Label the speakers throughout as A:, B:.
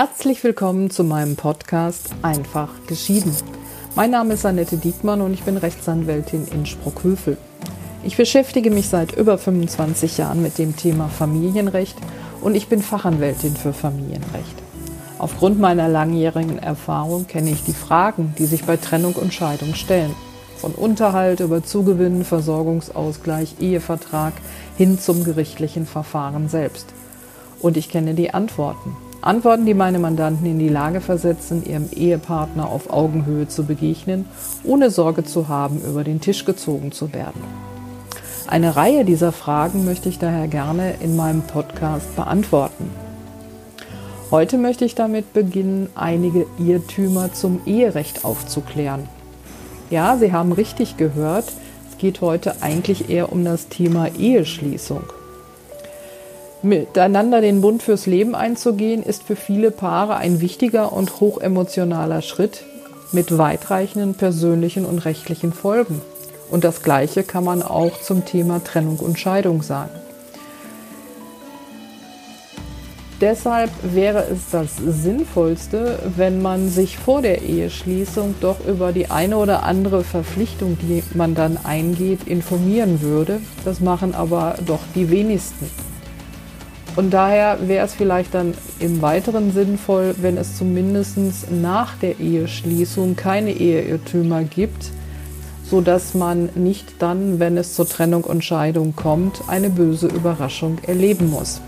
A: Herzlich willkommen zu meinem Podcast Einfach geschieden. Mein Name ist Annette Diekmann und ich bin Rechtsanwältin in Sprockhövel. Ich beschäftige mich seit über 25 Jahren mit dem Thema Familienrecht und ich bin Fachanwältin für Familienrecht. Aufgrund meiner langjährigen Erfahrung kenne ich die Fragen, die sich bei Trennung und Scheidung stellen. Von Unterhalt über Zugewinn, Versorgungsausgleich, Ehevertrag hin zum gerichtlichen Verfahren selbst. Und ich kenne die Antworten. Antworten, die meine Mandanten in die Lage versetzen, ihrem Ehepartner auf Augenhöhe zu begegnen, ohne Sorge zu haben, über den Tisch gezogen zu werden. Eine Reihe dieser Fragen möchte ich daher gerne in meinem Podcast beantworten. Heute möchte ich damit beginnen, einige Irrtümer zum Eherecht aufzuklären. Ja, Sie haben richtig gehört, es geht heute eigentlich eher um das Thema Eheschließung. Miteinander den Bund fürs Leben einzugehen, ist für viele Paare ein wichtiger und hochemotionaler Schritt mit weitreichenden persönlichen und rechtlichen Folgen. Und das Gleiche kann man auch zum Thema Trennung und Scheidung sagen. Deshalb wäre es das Sinnvollste, wenn man sich vor der Eheschließung doch über die eine oder andere Verpflichtung, die man dann eingeht, informieren würde. Das machen aber doch die wenigsten. Und daher wäre es vielleicht dann im weiteren sinnvoll, wenn es zumindest nach der Eheschließung keine Eheirrtümer gibt, sodass man nicht dann, wenn es zur Trennung und Scheidung kommt, eine böse Überraschung erleben muss.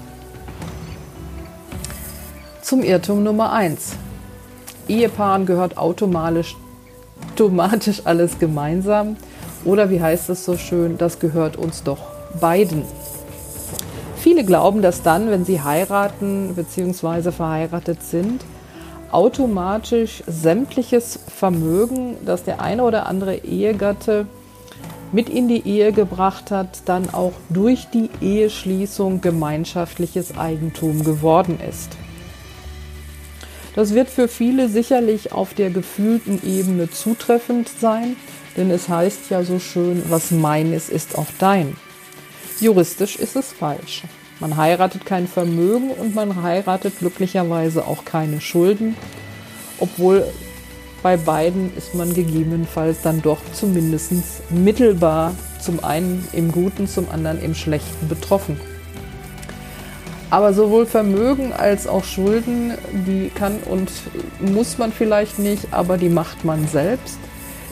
A: Zum Irrtum Nummer 1. Ehepaaren gehört automatisch, automatisch alles gemeinsam oder wie heißt es so schön, das gehört uns doch beiden. Viele glauben, dass dann, wenn sie heiraten bzw. verheiratet sind, automatisch sämtliches Vermögen, das der eine oder andere Ehegatte mit in die Ehe gebracht hat, dann auch durch die Eheschließung gemeinschaftliches Eigentum geworden ist. Das wird für viele sicherlich auf der gefühlten Ebene zutreffend sein, denn es heißt ja so schön, was meines ist auch dein. Juristisch ist es falsch. Man heiratet kein Vermögen und man heiratet glücklicherweise auch keine Schulden, obwohl bei beiden ist man gegebenenfalls dann doch zumindest mittelbar zum einen im Guten, zum anderen im Schlechten betroffen. Aber sowohl Vermögen als auch Schulden, die kann und muss man vielleicht nicht, aber die macht man selbst.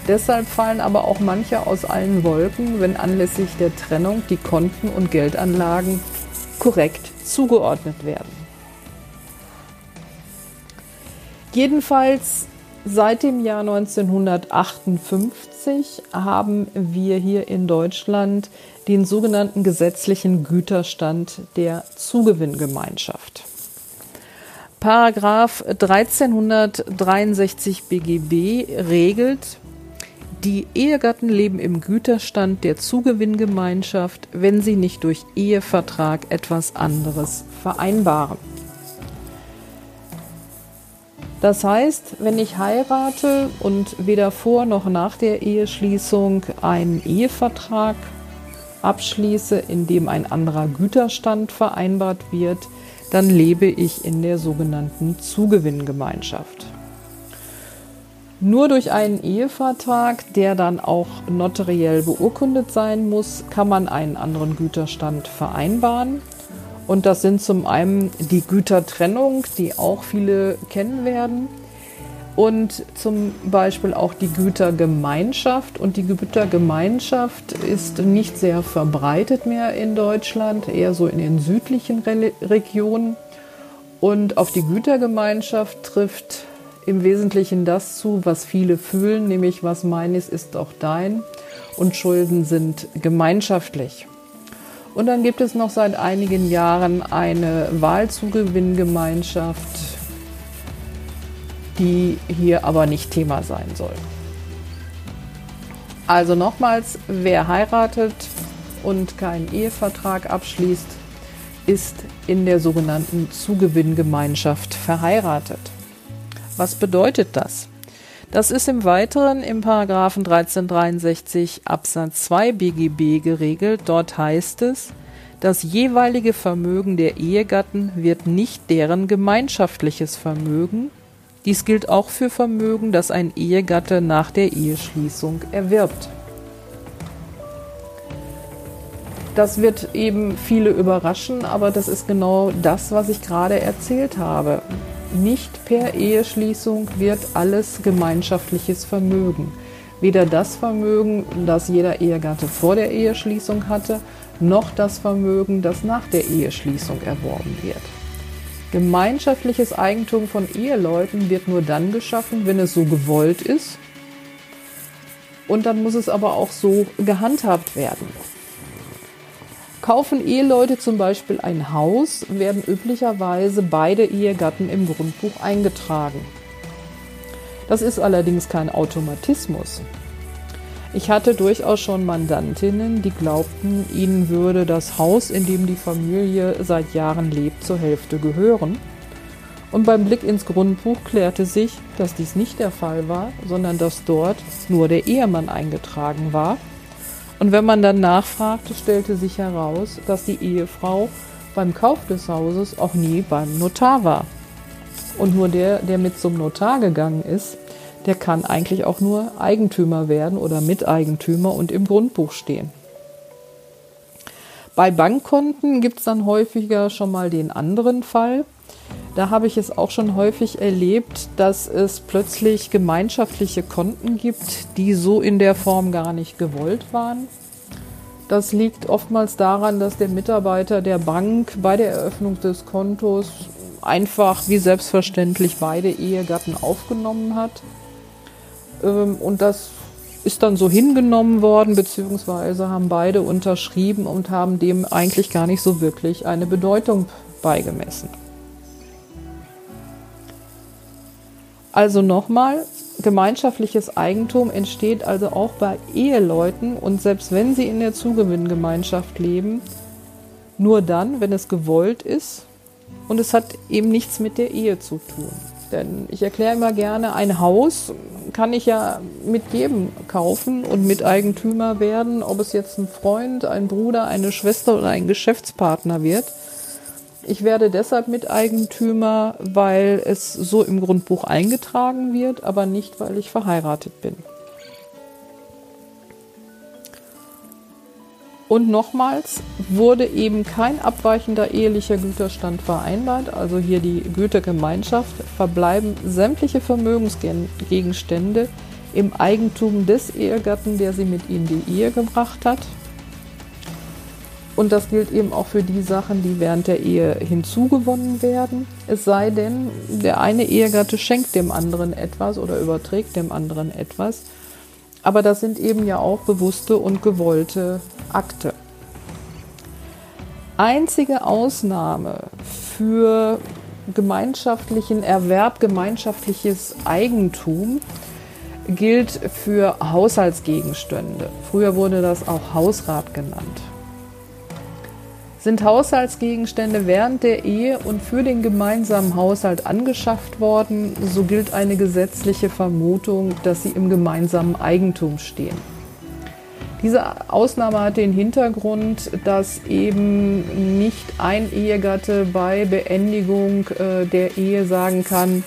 A: Deshalb fallen aber auch manche aus allen Wolken, wenn anlässlich der Trennung die Konten und Geldanlagen korrekt zugeordnet werden. Jedenfalls seit dem Jahr 1958 haben wir hier in Deutschland den sogenannten gesetzlichen Güterstand der Zugewinngemeinschaft. Paragraph 1363 BGB regelt, die Ehegatten leben im Güterstand der Zugewinngemeinschaft, wenn sie nicht durch Ehevertrag etwas anderes vereinbaren. Das heißt, wenn ich heirate und weder vor noch nach der Eheschließung einen Ehevertrag abschließe, in dem ein anderer Güterstand vereinbart wird, dann lebe ich in der sogenannten Zugewinngemeinschaft. Nur durch einen Ehevertrag, der dann auch notariell beurkundet sein muss, kann man einen anderen Güterstand vereinbaren. Und das sind zum einen die Gütertrennung, die auch viele kennen werden. Und zum Beispiel auch die Gütergemeinschaft. Und die Gütergemeinschaft ist nicht sehr verbreitet mehr in Deutschland, eher so in den südlichen Re Regionen. Und auf die Gütergemeinschaft trifft im Wesentlichen das zu, was viele fühlen, nämlich was meines ist auch dein und Schulden sind gemeinschaftlich. Und dann gibt es noch seit einigen Jahren eine Wahlzugewinngemeinschaft, die hier aber nicht Thema sein soll. Also nochmals, wer heiratet und keinen Ehevertrag abschließt, ist in der sogenannten Zugewinngemeinschaft verheiratet. Was bedeutet das? Das ist im Weiteren im Paragraphen 1363 Absatz 2 BGB geregelt. Dort heißt es, Das jeweilige Vermögen der Ehegatten wird nicht deren gemeinschaftliches Vermögen. Dies gilt auch für Vermögen, das ein Ehegatte nach der Eheschließung erwirbt. Das wird eben viele überraschen, aber das ist genau das, was ich gerade erzählt habe. Nicht per Eheschließung wird alles gemeinschaftliches Vermögen. Weder das Vermögen, das jeder Ehegatte vor der Eheschließung hatte, noch das Vermögen, das nach der Eheschließung erworben wird. Gemeinschaftliches Eigentum von Eheleuten wird nur dann geschaffen, wenn es so gewollt ist. Und dann muss es aber auch so gehandhabt werden. Kaufen Eheleute zum Beispiel ein Haus, werden üblicherweise beide Ehegatten im Grundbuch eingetragen. Das ist allerdings kein Automatismus. Ich hatte durchaus schon Mandantinnen, die glaubten, ihnen würde das Haus, in dem die Familie seit Jahren lebt, zur Hälfte gehören. Und beim Blick ins Grundbuch klärte sich, dass dies nicht der Fall war, sondern dass dort nur der Ehemann eingetragen war und wenn man dann nachfragte, stellte sich heraus, dass die Ehefrau beim Kauf des Hauses auch nie beim Notar war. Und nur der, der mit zum Notar gegangen ist, der kann eigentlich auch nur Eigentümer werden oder Miteigentümer und im Grundbuch stehen. Bei Bankkonten gibt es dann häufiger schon mal den anderen Fall. Da habe ich es auch schon häufig erlebt, dass es plötzlich gemeinschaftliche Konten gibt, die so in der Form gar nicht gewollt waren. Das liegt oftmals daran, dass der Mitarbeiter der Bank bei der Eröffnung des Kontos einfach wie selbstverständlich beide Ehegatten aufgenommen hat. Ähm, und das ist dann so hingenommen worden, beziehungsweise haben beide unterschrieben und haben dem eigentlich gar nicht so wirklich eine Bedeutung beigemessen. Also nochmal, gemeinschaftliches Eigentum entsteht also auch bei Eheleuten und selbst wenn sie in der Zugewinngemeinschaft leben, nur dann, wenn es gewollt ist und es hat eben nichts mit der Ehe zu tun. Denn ich erkläre immer gerne, ein Haus kann ich ja mit jedem kaufen und Miteigentümer werden, ob es jetzt ein Freund, ein Bruder, eine Schwester oder ein Geschäftspartner wird. Ich werde deshalb Miteigentümer, weil es so im Grundbuch eingetragen wird, aber nicht, weil ich verheiratet bin. Und nochmals wurde eben kein abweichender ehelicher Güterstand vereinbart, also hier die Gütergemeinschaft, verbleiben sämtliche Vermögensgegenstände im Eigentum des Ehegatten, der sie mit in die Ehe gebracht hat. Und das gilt eben auch für die Sachen, die während der Ehe hinzugewonnen werden. Es sei denn, der eine Ehegatte schenkt dem anderen etwas oder überträgt dem anderen etwas. Aber das sind eben ja auch bewusste und gewollte Akte. Einzige Ausnahme für gemeinschaftlichen Erwerb, gemeinschaftliches Eigentum gilt für Haushaltsgegenstände. Früher wurde das auch Hausrat genannt sind Haushaltsgegenstände während der Ehe und für den gemeinsamen Haushalt angeschafft worden, so gilt eine gesetzliche Vermutung, dass sie im gemeinsamen Eigentum stehen. Diese Ausnahme hat den Hintergrund, dass eben nicht ein Ehegatte bei Beendigung äh, der Ehe sagen kann,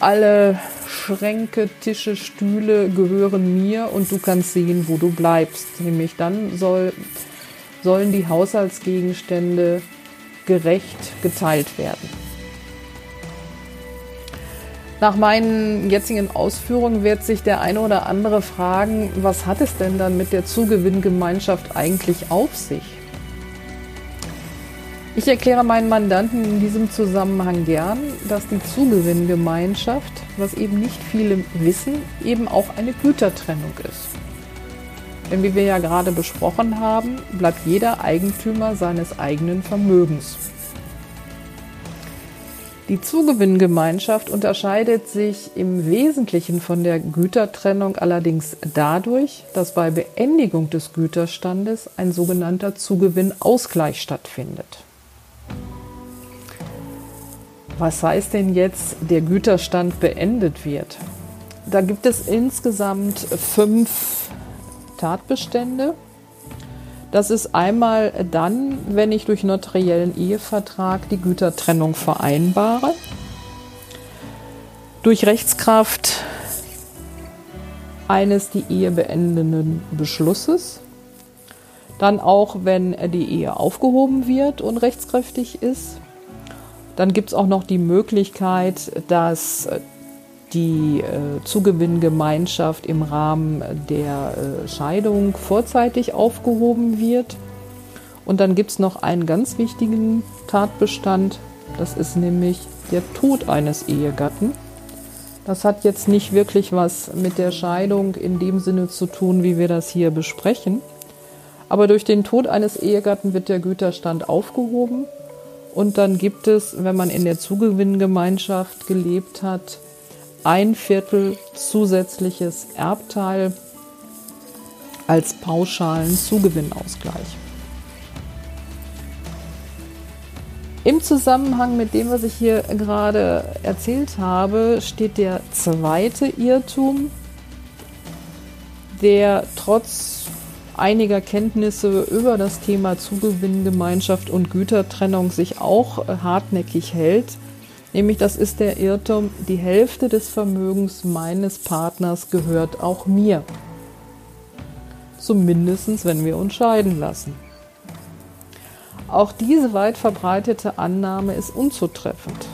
A: alle Schränke, Tische, Stühle gehören mir und du kannst sehen, wo du bleibst. Nämlich dann soll sollen die Haushaltsgegenstände gerecht geteilt werden. Nach meinen jetzigen Ausführungen wird sich der eine oder andere fragen, was hat es denn dann mit der Zugewinngemeinschaft eigentlich auf sich? Ich erkläre meinen Mandanten in diesem Zusammenhang gern, dass die Zugewinngemeinschaft, was eben nicht viele wissen, eben auch eine Gütertrennung ist. Denn wie wir ja gerade besprochen haben, bleibt jeder Eigentümer seines eigenen Vermögens. Die Zugewinngemeinschaft unterscheidet sich im Wesentlichen von der Gütertrennung allerdings dadurch, dass bei Beendigung des Güterstandes ein sogenannter Zugewinnausgleich stattfindet. Was heißt denn jetzt, der Güterstand beendet wird? Da gibt es insgesamt fünf Tatbestände. Das ist einmal dann, wenn ich durch notariellen Ehevertrag die Gütertrennung vereinbare. Durch Rechtskraft eines die Ehe beendenden Beschlusses. Dann auch, wenn die Ehe aufgehoben wird und rechtskräftig ist. Dann gibt es auch noch die Möglichkeit, dass die äh, Zugewinngemeinschaft im Rahmen der äh, Scheidung vorzeitig aufgehoben wird. Und dann gibt es noch einen ganz wichtigen Tatbestand, das ist nämlich der Tod eines Ehegatten. Das hat jetzt nicht wirklich was mit der Scheidung in dem Sinne zu tun, wie wir das hier besprechen. Aber durch den Tod eines Ehegatten wird der Güterstand aufgehoben. Und dann gibt es, wenn man in der Zugewinngemeinschaft gelebt hat, ein Viertel zusätzliches Erbteil als pauschalen Zugewinnausgleich. Im Zusammenhang mit dem, was ich hier gerade erzählt habe, steht der zweite Irrtum, der trotz einiger Kenntnisse über das Thema Zugewinngemeinschaft und Gütertrennung sich auch hartnäckig hält. Nämlich das ist der Irrtum, die Hälfte des Vermögens meines Partners gehört auch mir. Zumindest wenn wir uns scheiden lassen. Auch diese weit verbreitete Annahme ist unzutreffend.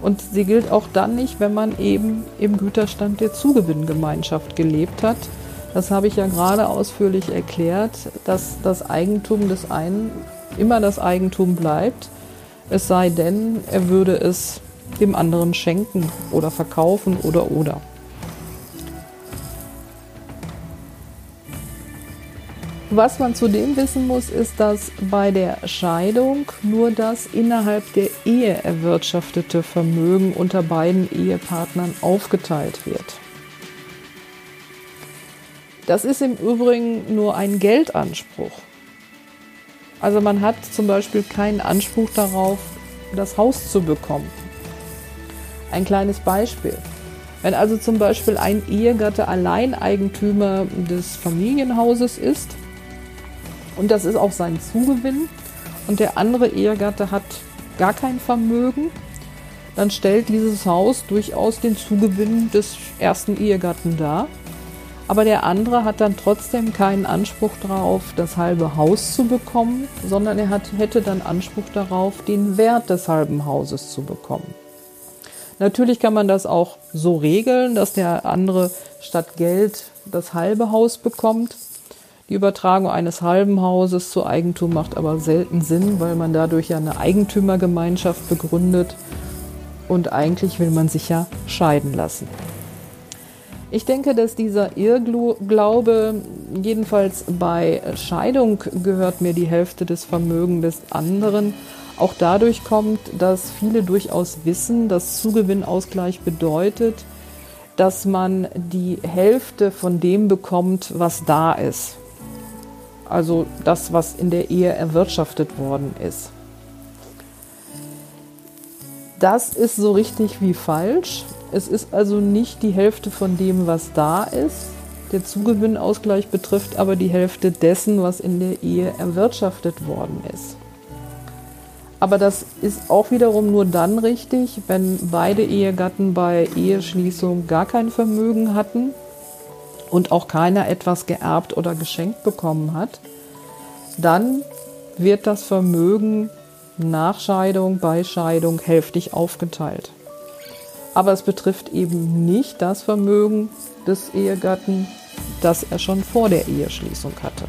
A: Und sie gilt auch dann nicht, wenn man eben im Güterstand der Zugewinngemeinschaft gelebt hat. Das habe ich ja gerade ausführlich erklärt, dass das Eigentum des einen immer das Eigentum bleibt es sei denn, er würde es dem anderen schenken oder verkaufen oder oder. Was man zudem wissen muss, ist, dass bei der Scheidung nur das innerhalb der Ehe erwirtschaftete Vermögen unter beiden Ehepartnern aufgeteilt wird. Das ist im Übrigen nur ein Geldanspruch. Also man hat zum Beispiel keinen Anspruch darauf, das Haus zu bekommen. Ein kleines Beispiel. Wenn also zum Beispiel ein Ehegatte Alleineigentümer des Familienhauses ist und das ist auch sein Zugewinn und der andere Ehegatte hat gar kein Vermögen, dann stellt dieses Haus durchaus den Zugewinn des ersten Ehegatten dar aber der andere hat dann trotzdem keinen Anspruch darauf, das halbe Haus zu bekommen, sondern er hat, hätte dann Anspruch darauf, den Wert des halben Hauses zu bekommen. Natürlich kann man das auch so regeln, dass der andere statt Geld das halbe Haus bekommt. Die Übertragung eines halben Hauses zu Eigentum macht aber selten Sinn, weil man dadurch ja eine Eigentümergemeinschaft begründet und eigentlich will man sich ja scheiden lassen. Ich denke, dass dieser Irrglaube, jedenfalls bei Scheidung gehört mir die Hälfte des Vermögens des anderen, auch dadurch kommt, dass viele durchaus wissen, dass Zugewinnausgleich bedeutet, dass man die Hälfte von dem bekommt, was da ist. Also das, was in der Ehe erwirtschaftet worden ist. Das ist so richtig wie falsch. Es ist also nicht die Hälfte von dem, was da ist. Der Zugewinnausgleich betrifft aber die Hälfte dessen, was in der Ehe erwirtschaftet worden ist. Aber das ist auch wiederum nur dann richtig, wenn beide Ehegatten bei Eheschließung gar kein Vermögen hatten und auch keiner etwas geerbt oder geschenkt bekommen hat. Dann wird das Vermögen nach Scheidung, bei Scheidung hälftig aufgeteilt aber es betrifft eben nicht das Vermögen des Ehegatten, das er schon vor der Eheschließung hatte.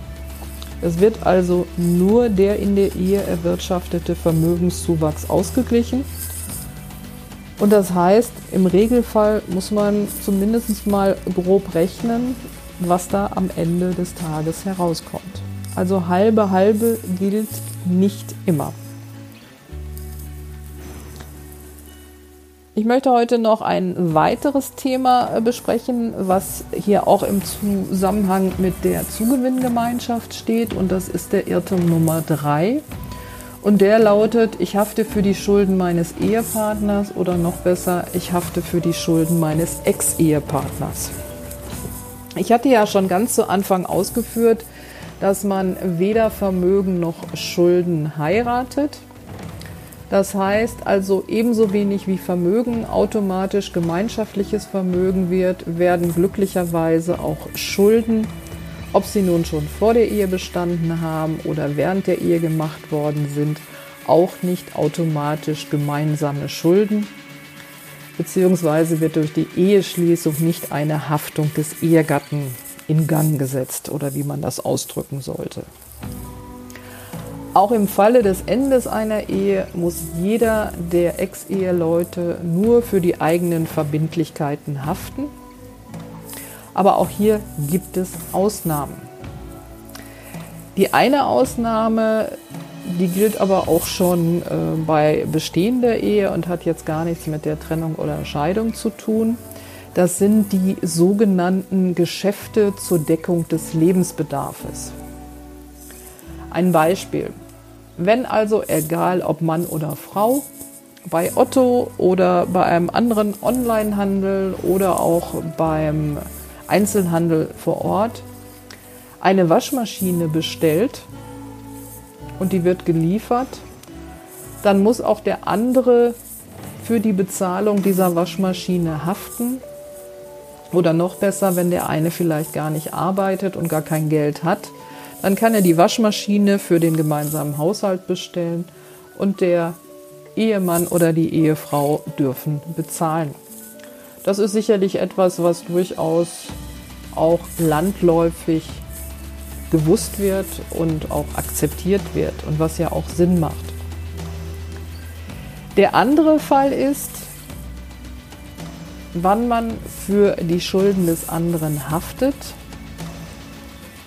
A: Es wird also nur der in der Ehe erwirtschaftete Vermögenszuwachs ausgeglichen. Und das heißt, im Regelfall muss man zumindest mal grob rechnen, was da am Ende des Tages herauskommt. Also halbe halbe gilt nicht immer. Ich möchte heute noch ein weiteres Thema äh, besprechen, was hier auch im Zusammenhang mit der Zugewinngemeinschaft steht und das ist der Irrtum Nummer drei. Und der lautet, ich hafte für die Schulden meines Ehepartners oder noch besser, ich hafte für die Schulden meines Ex-Ehepartners. Ich hatte ja schon ganz zu Anfang ausgeführt, dass man weder Vermögen noch Schulden heiratet. Das heißt also ebenso wenig wie Vermögen automatisch gemeinschaftliches Vermögen wird, werden glücklicherweise auch Schulden, ob sie nun schon vor der Ehe bestanden haben oder während der Ehe gemacht worden sind, auch nicht automatisch gemeinsame Schulden, beziehungsweise wird durch die Eheschließung nicht eine Haftung des Ehegatten in Gang gesetzt oder wie man das ausdrücken sollte. Auch im Falle des Endes einer Ehe muss jeder der Ex-Eheleute nur für die eigenen Verbindlichkeiten haften. Aber auch hier gibt es Ausnahmen. Die eine Ausnahme, die gilt aber auch schon äh, bei bestehender Ehe und hat jetzt gar nichts mit der Trennung oder Scheidung zu tun. Das sind die sogenannten Geschäfte zur Deckung des Lebensbedarfs. Ein Beispiel. Wenn also, egal ob Mann oder Frau, bei Otto oder bei einem anderen Onlinehandel oder auch beim Einzelhandel vor Ort eine Waschmaschine bestellt und die wird geliefert, dann muss auch der andere für die Bezahlung dieser Waschmaschine haften. Oder noch besser, wenn der eine vielleicht gar nicht arbeitet und gar kein Geld hat, dann kann er die Waschmaschine für den gemeinsamen Haushalt bestellen und der Ehemann oder die Ehefrau dürfen bezahlen. Das ist sicherlich etwas, was durchaus auch landläufig gewusst wird und auch akzeptiert wird und was ja auch Sinn macht. Der andere Fall ist, wann man für die Schulden des anderen haftet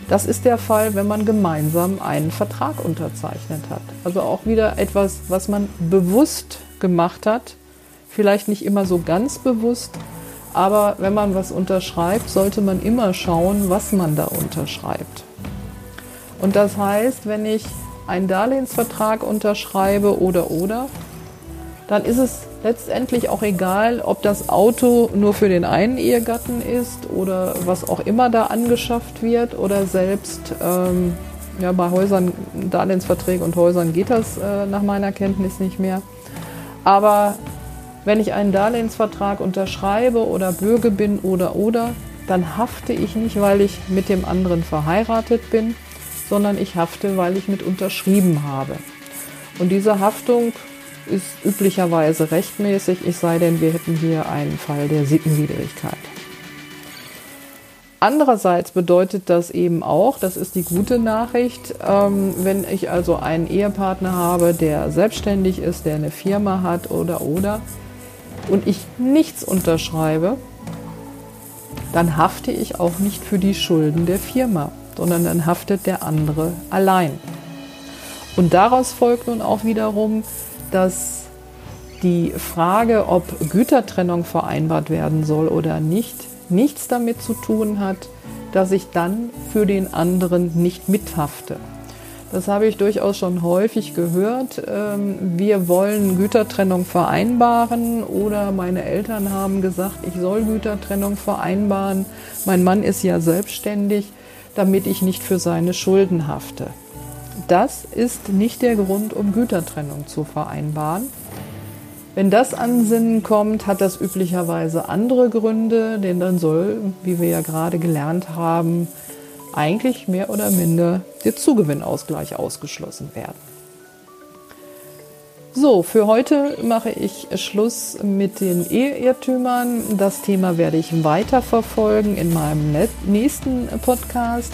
A: das ist der Fall, wenn man gemeinsam einen Vertrag unterzeichnet hat. Also auch wieder etwas, was man bewusst gemacht hat. Vielleicht nicht immer so ganz bewusst, aber wenn man was unterschreibt, sollte man immer schauen, was man da unterschreibt. Und das heißt, wenn ich einen Darlehensvertrag unterschreibe oder oder, dann ist es letztendlich auch egal, ob das Auto nur für den einen Ehegatten ist oder was auch immer da angeschafft wird oder selbst ähm, ja, bei Häusern, Darlehensverträge und Häusern geht das äh, nach meiner Kenntnis nicht mehr. Aber wenn ich einen Darlehensvertrag unterschreibe oder bürge bin oder oder, dann hafte ich nicht, weil ich mit dem anderen verheiratet bin, sondern ich hafte, weil ich mit unterschrieben habe. Und diese Haftung ist üblicherweise rechtmäßig, es sei denn, wir hätten hier einen Fall der Sittenwidrigkeit. Andererseits bedeutet das eben auch, das ist die gute Nachricht, ähm, wenn ich also einen Ehepartner habe, der selbstständig ist, der eine Firma hat oder oder und ich nichts unterschreibe, dann hafte ich auch nicht für die Schulden der Firma, sondern dann haftet der andere allein. Und daraus folgt nun auch wiederum, dass die Frage, ob Gütertrennung vereinbart werden soll oder nicht, nichts damit zu tun hat, dass ich dann für den anderen nicht mithafte. Das habe ich durchaus schon häufig gehört. Ähm, wir wollen Gütertrennung vereinbaren oder meine Eltern haben gesagt, ich soll Gütertrennung vereinbaren. Mein Mann ist ja selbstständig, damit ich nicht für seine Schulden hafte. Das ist nicht der Grund, um Gütertrennung zu vereinbaren. Wenn das an Sinn kommt, hat das üblicherweise andere Gründe, denn dann soll, wie wir ja gerade gelernt haben, eigentlich mehr oder minder der Zugewinnausgleich ausgeschlossen werden. So, für heute mache ich Schluss mit den Eheirrtümern. Das Thema werde ich weiter verfolgen in meinem nächsten Podcast.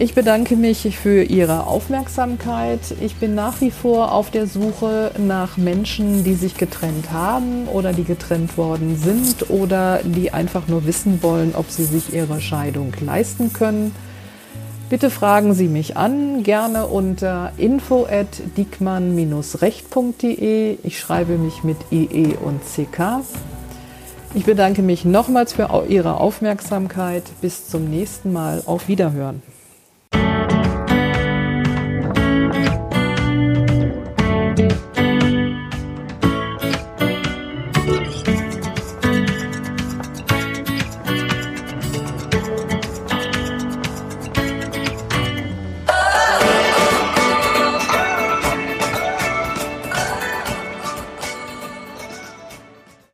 A: Ich bedanke mich für Ihre Aufmerksamkeit. Ich bin nach wie vor auf der Suche nach Menschen, die sich getrennt haben oder die getrennt worden sind oder die einfach nur wissen wollen, ob sie sich ihre Scheidung leisten können. Bitte fragen Sie mich an, gerne unter info at diekmann-recht.de. Ich schreibe mich mit IE und CK. Ich bedanke mich nochmals für Ihre Aufmerksamkeit. Bis zum nächsten Mal. Auf Wiederhören.